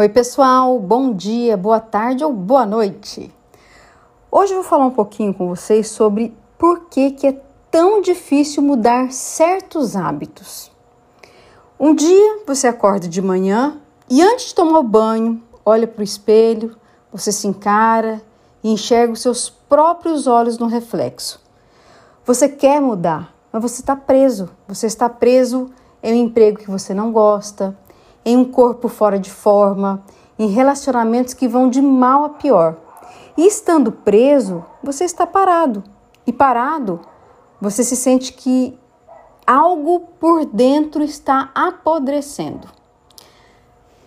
Oi, pessoal, bom dia, boa tarde ou boa noite. Hoje eu vou falar um pouquinho com vocês sobre por que, que é tão difícil mudar certos hábitos. Um dia você acorda de manhã e antes de tomar o banho, olha para o espelho, você se encara e enxerga os seus próprios olhos no reflexo. Você quer mudar, mas você está preso. Você está preso em um emprego que você não gosta, em um corpo fora de forma, em relacionamentos que vão de mal a pior. E estando preso, você está parado. E parado, você se sente que algo por dentro está apodrecendo.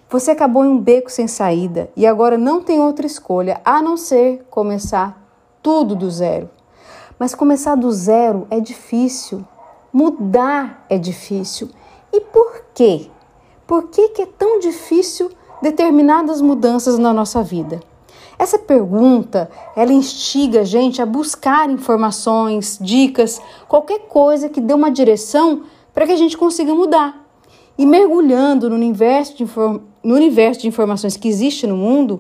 Você acabou em um beco sem saída e agora não tem outra escolha a não ser começar tudo do zero. Mas começar do zero é difícil, mudar é difícil. E por quê? Por que, que é tão difícil determinadas mudanças na nossa vida? Essa pergunta, ela instiga a gente a buscar informações, dicas, qualquer coisa que dê uma direção para que a gente consiga mudar. E mergulhando no universo, de no universo de informações que existe no mundo,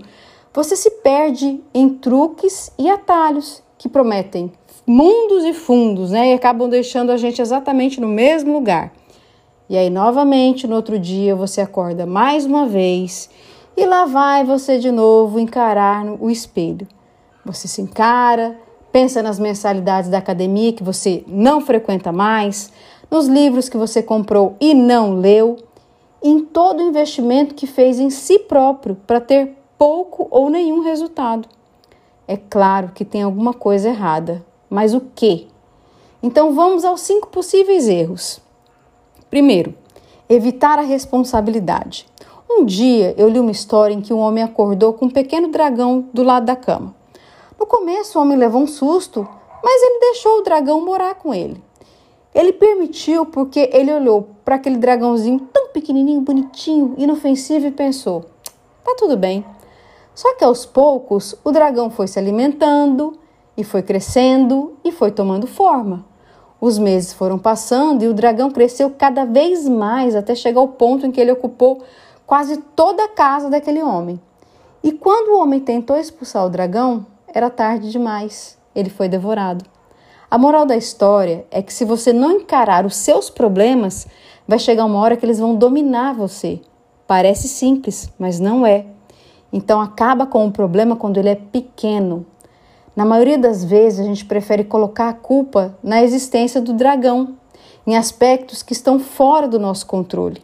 você se perde em truques e atalhos que prometem mundos e fundos, né? E acabam deixando a gente exatamente no mesmo lugar. E aí, novamente, no outro dia, você acorda mais uma vez e lá vai você de novo encarar o espelho. Você se encara, pensa nas mensalidades da academia que você não frequenta mais, nos livros que você comprou e não leu, em todo o investimento que fez em si próprio para ter pouco ou nenhum resultado. É claro que tem alguma coisa errada, mas o que? Então vamos aos cinco possíveis erros. Primeiro, evitar a responsabilidade. Um dia eu li uma história em que um homem acordou com um pequeno dragão do lado da cama. No começo, o homem levou um susto, mas ele deixou o dragão morar com ele. Ele permitiu porque ele olhou para aquele dragãozinho tão pequenininho, bonitinho, inofensivo e pensou: tá tudo bem. Só que aos poucos o dragão foi se alimentando e foi crescendo e foi tomando forma. Os meses foram passando e o dragão cresceu cada vez mais até chegar ao ponto em que ele ocupou quase toda a casa daquele homem. E quando o homem tentou expulsar o dragão, era tarde demais. Ele foi devorado. A moral da história é que se você não encarar os seus problemas, vai chegar uma hora que eles vão dominar você. Parece simples, mas não é. Então acaba com o problema quando ele é pequeno, na maioria das vezes, a gente prefere colocar a culpa na existência do dragão, em aspectos que estão fora do nosso controle.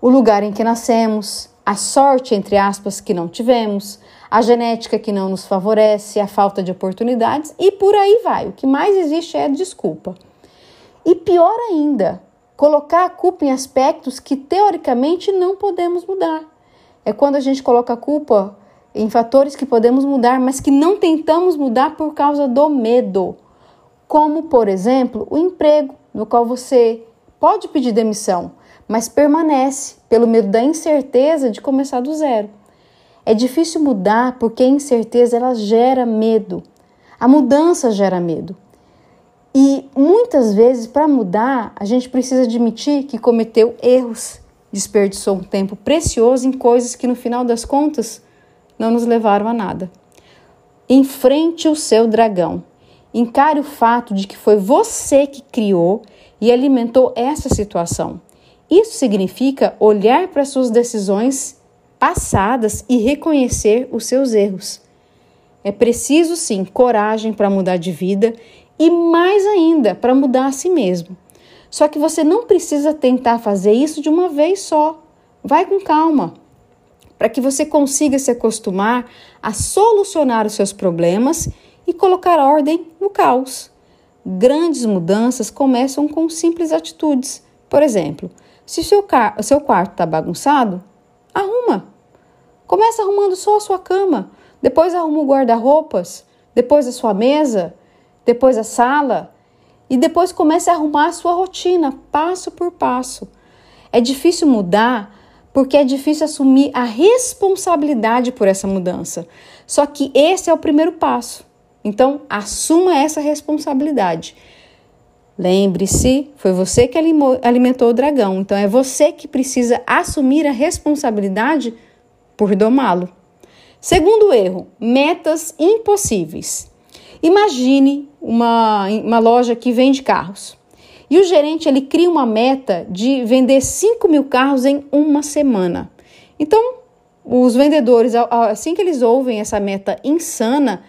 O lugar em que nascemos, a sorte, entre aspas, que não tivemos, a genética que não nos favorece, a falta de oportunidades e por aí vai. O que mais existe é desculpa. E pior ainda, colocar a culpa em aspectos que teoricamente não podemos mudar. É quando a gente coloca a culpa em fatores que podemos mudar, mas que não tentamos mudar por causa do medo. Como, por exemplo, o emprego, no qual você pode pedir demissão, mas permanece pelo medo da incerteza de começar do zero. É difícil mudar porque a incerteza ela gera medo. A mudança gera medo. E muitas vezes, para mudar, a gente precisa admitir que cometeu erros, desperdiçou um tempo precioso em coisas que, no final das contas, não nos levaram a nada. Enfrente o seu dragão. Encare o fato de que foi você que criou e alimentou essa situação. Isso significa olhar para suas decisões passadas e reconhecer os seus erros. É preciso sim coragem para mudar de vida e mais ainda para mudar a si mesmo. Só que você não precisa tentar fazer isso de uma vez só. Vai com calma para que você consiga se acostumar a solucionar os seus problemas e colocar ordem no caos. Grandes mudanças começam com simples atitudes. Por exemplo, se o seu, seu quarto está bagunçado, arruma. Começa arrumando só a sua cama, depois arruma o guarda-roupas, depois a sua mesa, depois a sala e depois comece a arrumar a sua rotina, passo por passo. É difícil mudar porque é difícil assumir a responsabilidade por essa mudança. Só que esse é o primeiro passo. Então, assuma essa responsabilidade. Lembre-se, foi você que alimentou o dragão, então é você que precisa assumir a responsabilidade por domá-lo. Segundo erro, metas impossíveis. Imagine uma, uma loja que vende carros. E o gerente ele cria uma meta de vender 5 mil carros em uma semana. Então, os vendedores, assim que eles ouvem essa meta insana,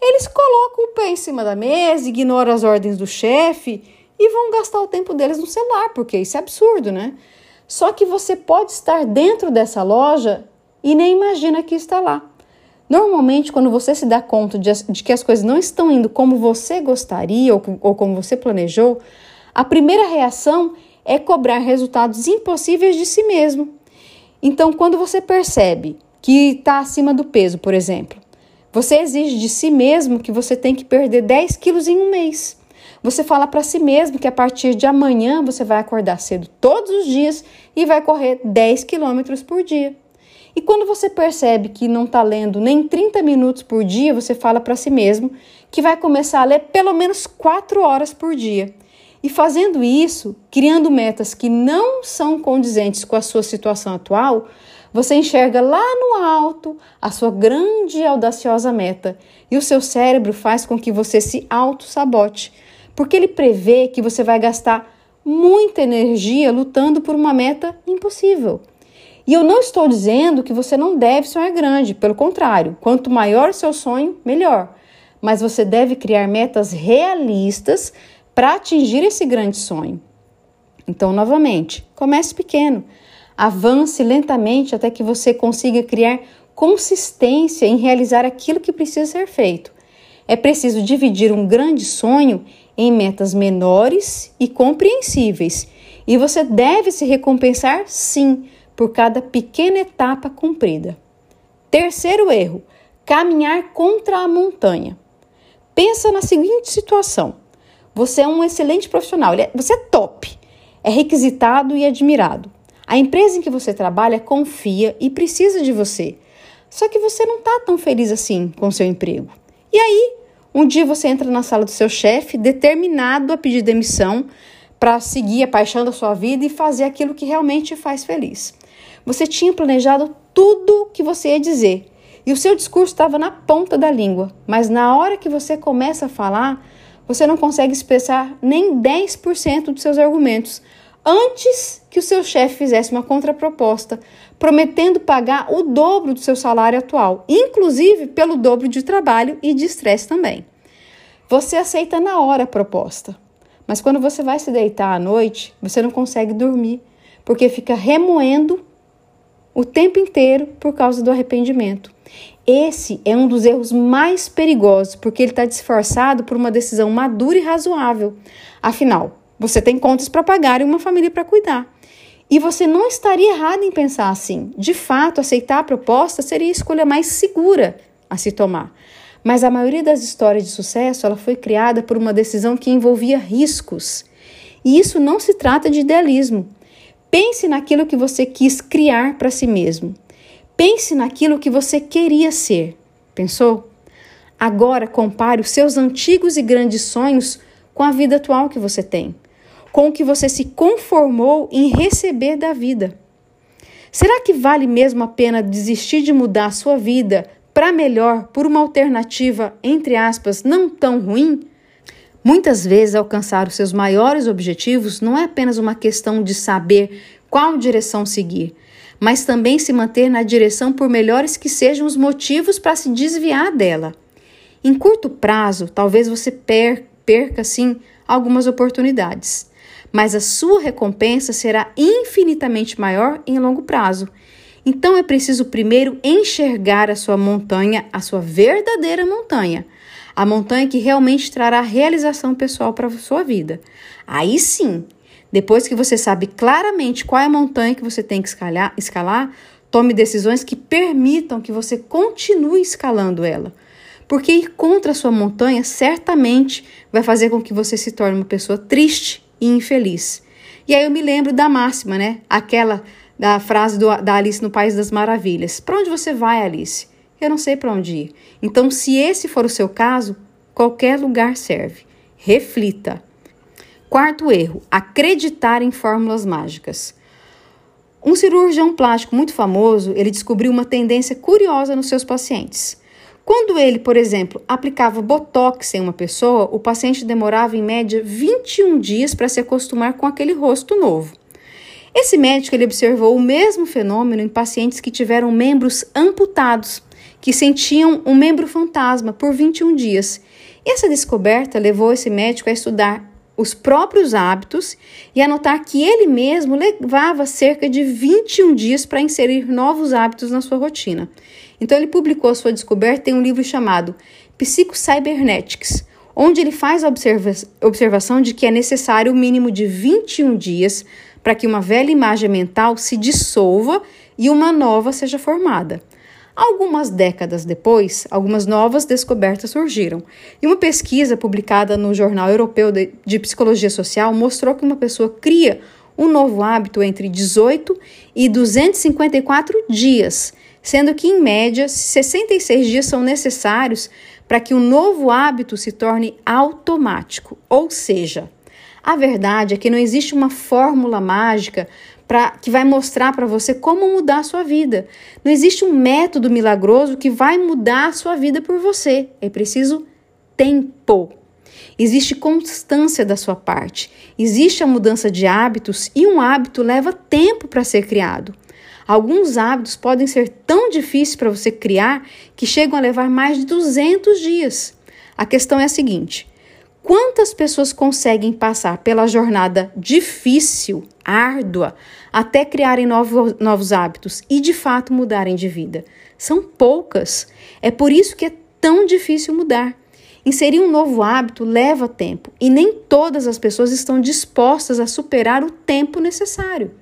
eles colocam o pé em cima da mesa, ignoram as ordens do chefe e vão gastar o tempo deles no celular, porque isso é absurdo, né? Só que você pode estar dentro dessa loja e nem imagina que está lá. Normalmente, quando você se dá conta de, de que as coisas não estão indo como você gostaria ou, ou como você planejou, a primeira reação é cobrar resultados impossíveis de si mesmo. Então, quando você percebe que está acima do peso, por exemplo, você exige de si mesmo que você tem que perder 10 quilos em um mês. Você fala para si mesmo que a partir de amanhã você vai acordar cedo todos os dias e vai correr 10 quilômetros por dia. E quando você percebe que não está lendo nem 30 minutos por dia, você fala para si mesmo que vai começar a ler pelo menos 4 horas por dia. E fazendo isso, criando metas que não são condizentes com a sua situação atual, você enxerga lá no alto a sua grande e audaciosa meta e o seu cérebro faz com que você se auto-sabote, porque ele prevê que você vai gastar muita energia lutando por uma meta impossível. E eu não estou dizendo que você não deve sonhar grande, pelo contrário, quanto maior o seu sonho, melhor. Mas você deve criar metas realistas para atingir esse grande sonho. Então, novamente, comece pequeno, avance lentamente até que você consiga criar consistência em realizar aquilo que precisa ser feito. É preciso dividir um grande sonho em metas menores e compreensíveis, e você deve se recompensar sim por cada pequena etapa cumprida. Terceiro erro: caminhar contra a montanha. Pensa na seguinte situação: você é um excelente profissional, é, você é top, é requisitado e admirado. A empresa em que você trabalha confia e precisa de você. Só que você não está tão feliz assim com seu emprego. E aí, um dia você entra na sala do seu chefe, determinado a pedir demissão para seguir a paixão da sua vida e fazer aquilo que realmente te faz feliz. Você tinha planejado tudo o que você ia dizer e o seu discurso estava na ponta da língua, mas na hora que você começa a falar, você não consegue expressar nem 10% dos seus argumentos antes que o seu chefe fizesse uma contraproposta, prometendo pagar o dobro do seu salário atual, inclusive pelo dobro de trabalho e de estresse também. Você aceita na hora a proposta, mas quando você vai se deitar à noite, você não consegue dormir, porque fica remoendo o tempo inteiro por causa do arrependimento. Esse é um dos erros mais perigosos, porque ele está disfarçado por uma decisão madura e razoável. Afinal, você tem contas para pagar e uma família para cuidar. E você não estaria errado em pensar assim. De fato, aceitar a proposta seria a escolha mais segura a se tomar. Mas a maioria das histórias de sucesso ela foi criada por uma decisão que envolvia riscos. E isso não se trata de idealismo. Pense naquilo que você quis criar para si mesmo. Pense naquilo que você queria ser. Pensou? Agora compare os seus antigos e grandes sonhos com a vida atual que você tem, com o que você se conformou em receber da vida. Será que vale mesmo a pena desistir de mudar a sua vida para melhor por uma alternativa, entre aspas, não tão ruim? Muitas vezes, alcançar os seus maiores objetivos não é apenas uma questão de saber qual direção seguir, mas também se manter na direção por melhores que sejam os motivos para se desviar dela. Em curto prazo, talvez você per perca sim algumas oportunidades, mas a sua recompensa será infinitamente maior em longo prazo. Então é preciso primeiro enxergar a sua montanha, a sua verdadeira montanha, a montanha que realmente trará realização pessoal para sua vida. Aí sim, depois que você sabe claramente qual é a montanha que você tem que escalar, escalar, tome decisões que permitam que você continue escalando ela. Porque ir contra a sua montanha certamente vai fazer com que você se torne uma pessoa triste e infeliz. E aí eu me lembro da máxima, né? Aquela da frase do, da Alice no País das Maravilhas. Para onde você vai, Alice? Eu não sei para onde ir. Então, se esse for o seu caso, qualquer lugar serve. Reflita. Quarto erro: acreditar em fórmulas mágicas. Um cirurgião plástico muito famoso, ele descobriu uma tendência curiosa nos seus pacientes. Quando ele, por exemplo, aplicava botox em uma pessoa, o paciente demorava em média 21 dias para se acostumar com aquele rosto novo. Esse médico ele observou o mesmo fenômeno em pacientes que tiveram membros amputados, que sentiam um membro fantasma por 21 dias. E essa descoberta levou esse médico a estudar os próprios hábitos e a notar que ele mesmo levava cerca de 21 dias para inserir novos hábitos na sua rotina. Então ele publicou a sua descoberta em um livro chamado Psychocybernetics, onde ele faz a observa observação de que é necessário o mínimo de 21 dias para que uma velha imagem mental se dissolva e uma nova seja formada. Algumas décadas depois, algumas novas descobertas surgiram. E uma pesquisa publicada no Jornal Europeu de Psicologia Social mostrou que uma pessoa cria um novo hábito entre 18 e 254 dias, sendo que, em média, 66 dias são necessários para que o um novo hábito se torne automático. Ou seja, a verdade é que não existe uma fórmula mágica pra, que vai mostrar para você como mudar a sua vida. Não existe um método milagroso que vai mudar a sua vida por você. É preciso tempo. Existe constância da sua parte. Existe a mudança de hábitos e um hábito leva tempo para ser criado. Alguns hábitos podem ser tão difíceis para você criar que chegam a levar mais de 200 dias. A questão é a seguinte: Quantas pessoas conseguem passar pela jornada difícil, árdua, até criarem novos, novos hábitos e de fato mudarem de vida? São poucas. É por isso que é tão difícil mudar. Inserir um novo hábito leva tempo e nem todas as pessoas estão dispostas a superar o tempo necessário.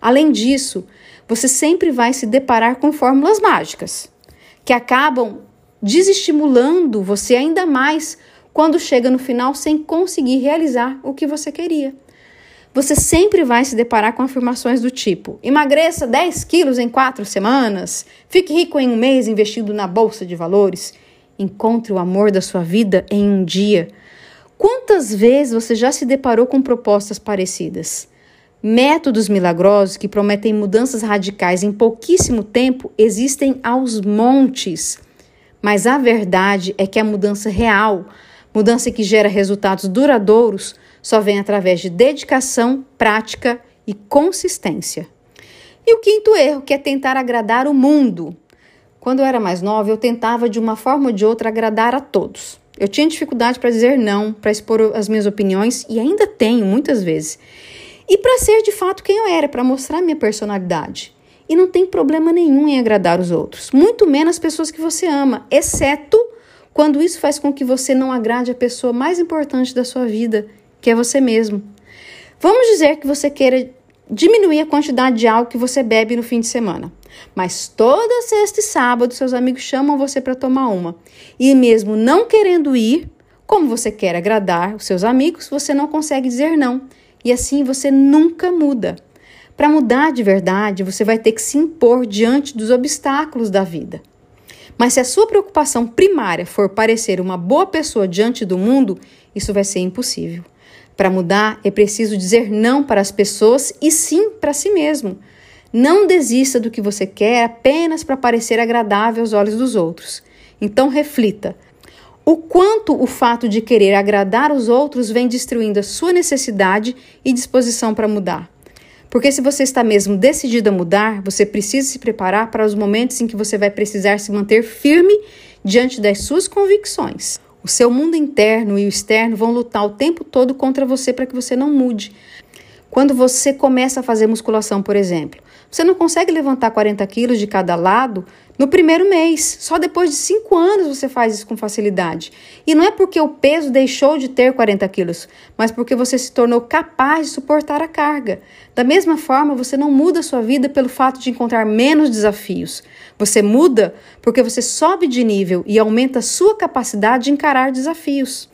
Além disso, você sempre vai se deparar com fórmulas mágicas que acabam desestimulando você ainda mais quando chega no final sem conseguir realizar o que você queria. Você sempre vai se deparar com afirmações do tipo: emagreça 10 quilos em quatro semanas, fique rico em um mês investindo na bolsa de valores, encontre o amor da sua vida em um dia. Quantas vezes você já se deparou com propostas parecidas? Métodos milagrosos que prometem mudanças radicais em pouquíssimo tempo existem aos montes. Mas a verdade é que a mudança real, Mudança que gera resultados duradouros só vem através de dedicação, prática e consistência. E o quinto erro, que é tentar agradar o mundo. Quando eu era mais nova, eu tentava de uma forma ou de outra agradar a todos. Eu tinha dificuldade para dizer não, para expor as minhas opiniões e ainda tenho muitas vezes. E para ser de fato quem eu era, para mostrar minha personalidade. E não tem problema nenhum em agradar os outros, muito menos as pessoas que você ama, exceto quando isso faz com que você não agrade a pessoa mais importante da sua vida, que é você mesmo. Vamos dizer que você queira diminuir a quantidade de álcool que você bebe no fim de semana. Mas toda sexta e sábado seus amigos chamam você para tomar uma. E mesmo não querendo ir, como você quer agradar os seus amigos, você não consegue dizer não. E assim você nunca muda. Para mudar de verdade, você vai ter que se impor diante dos obstáculos da vida. Mas se a sua preocupação primária for parecer uma boa pessoa diante do mundo, isso vai ser impossível. Para mudar, é preciso dizer não para as pessoas e sim para si mesmo. Não desista do que você quer apenas para parecer agradável aos olhos dos outros. Então reflita: o quanto o fato de querer agradar os outros vem destruindo a sua necessidade e disposição para mudar. Porque se você está mesmo decidido a mudar, você precisa se preparar para os momentos em que você vai precisar se manter firme diante das suas convicções. O seu mundo interno e o externo vão lutar o tempo todo contra você para que você não mude. Quando você começa a fazer musculação, por exemplo, você não consegue levantar 40 quilos de cada lado no primeiro mês. Só depois de cinco anos você faz isso com facilidade. E não é porque o peso deixou de ter 40 quilos, mas porque você se tornou capaz de suportar a carga. Da mesma forma, você não muda a sua vida pelo fato de encontrar menos desafios. Você muda porque você sobe de nível e aumenta a sua capacidade de encarar desafios.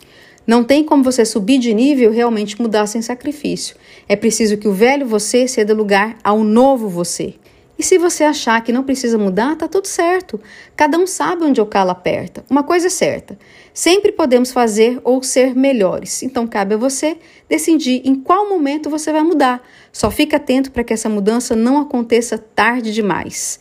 Não tem como você subir de nível e realmente mudar sem sacrifício. É preciso que o velho você ceda lugar ao novo você. E se você achar que não precisa mudar, tá tudo certo. Cada um sabe onde o calo aperta. Uma coisa é certa: sempre podemos fazer ou ser melhores. Então cabe a você decidir em qual momento você vai mudar. Só fique atento para que essa mudança não aconteça tarde demais.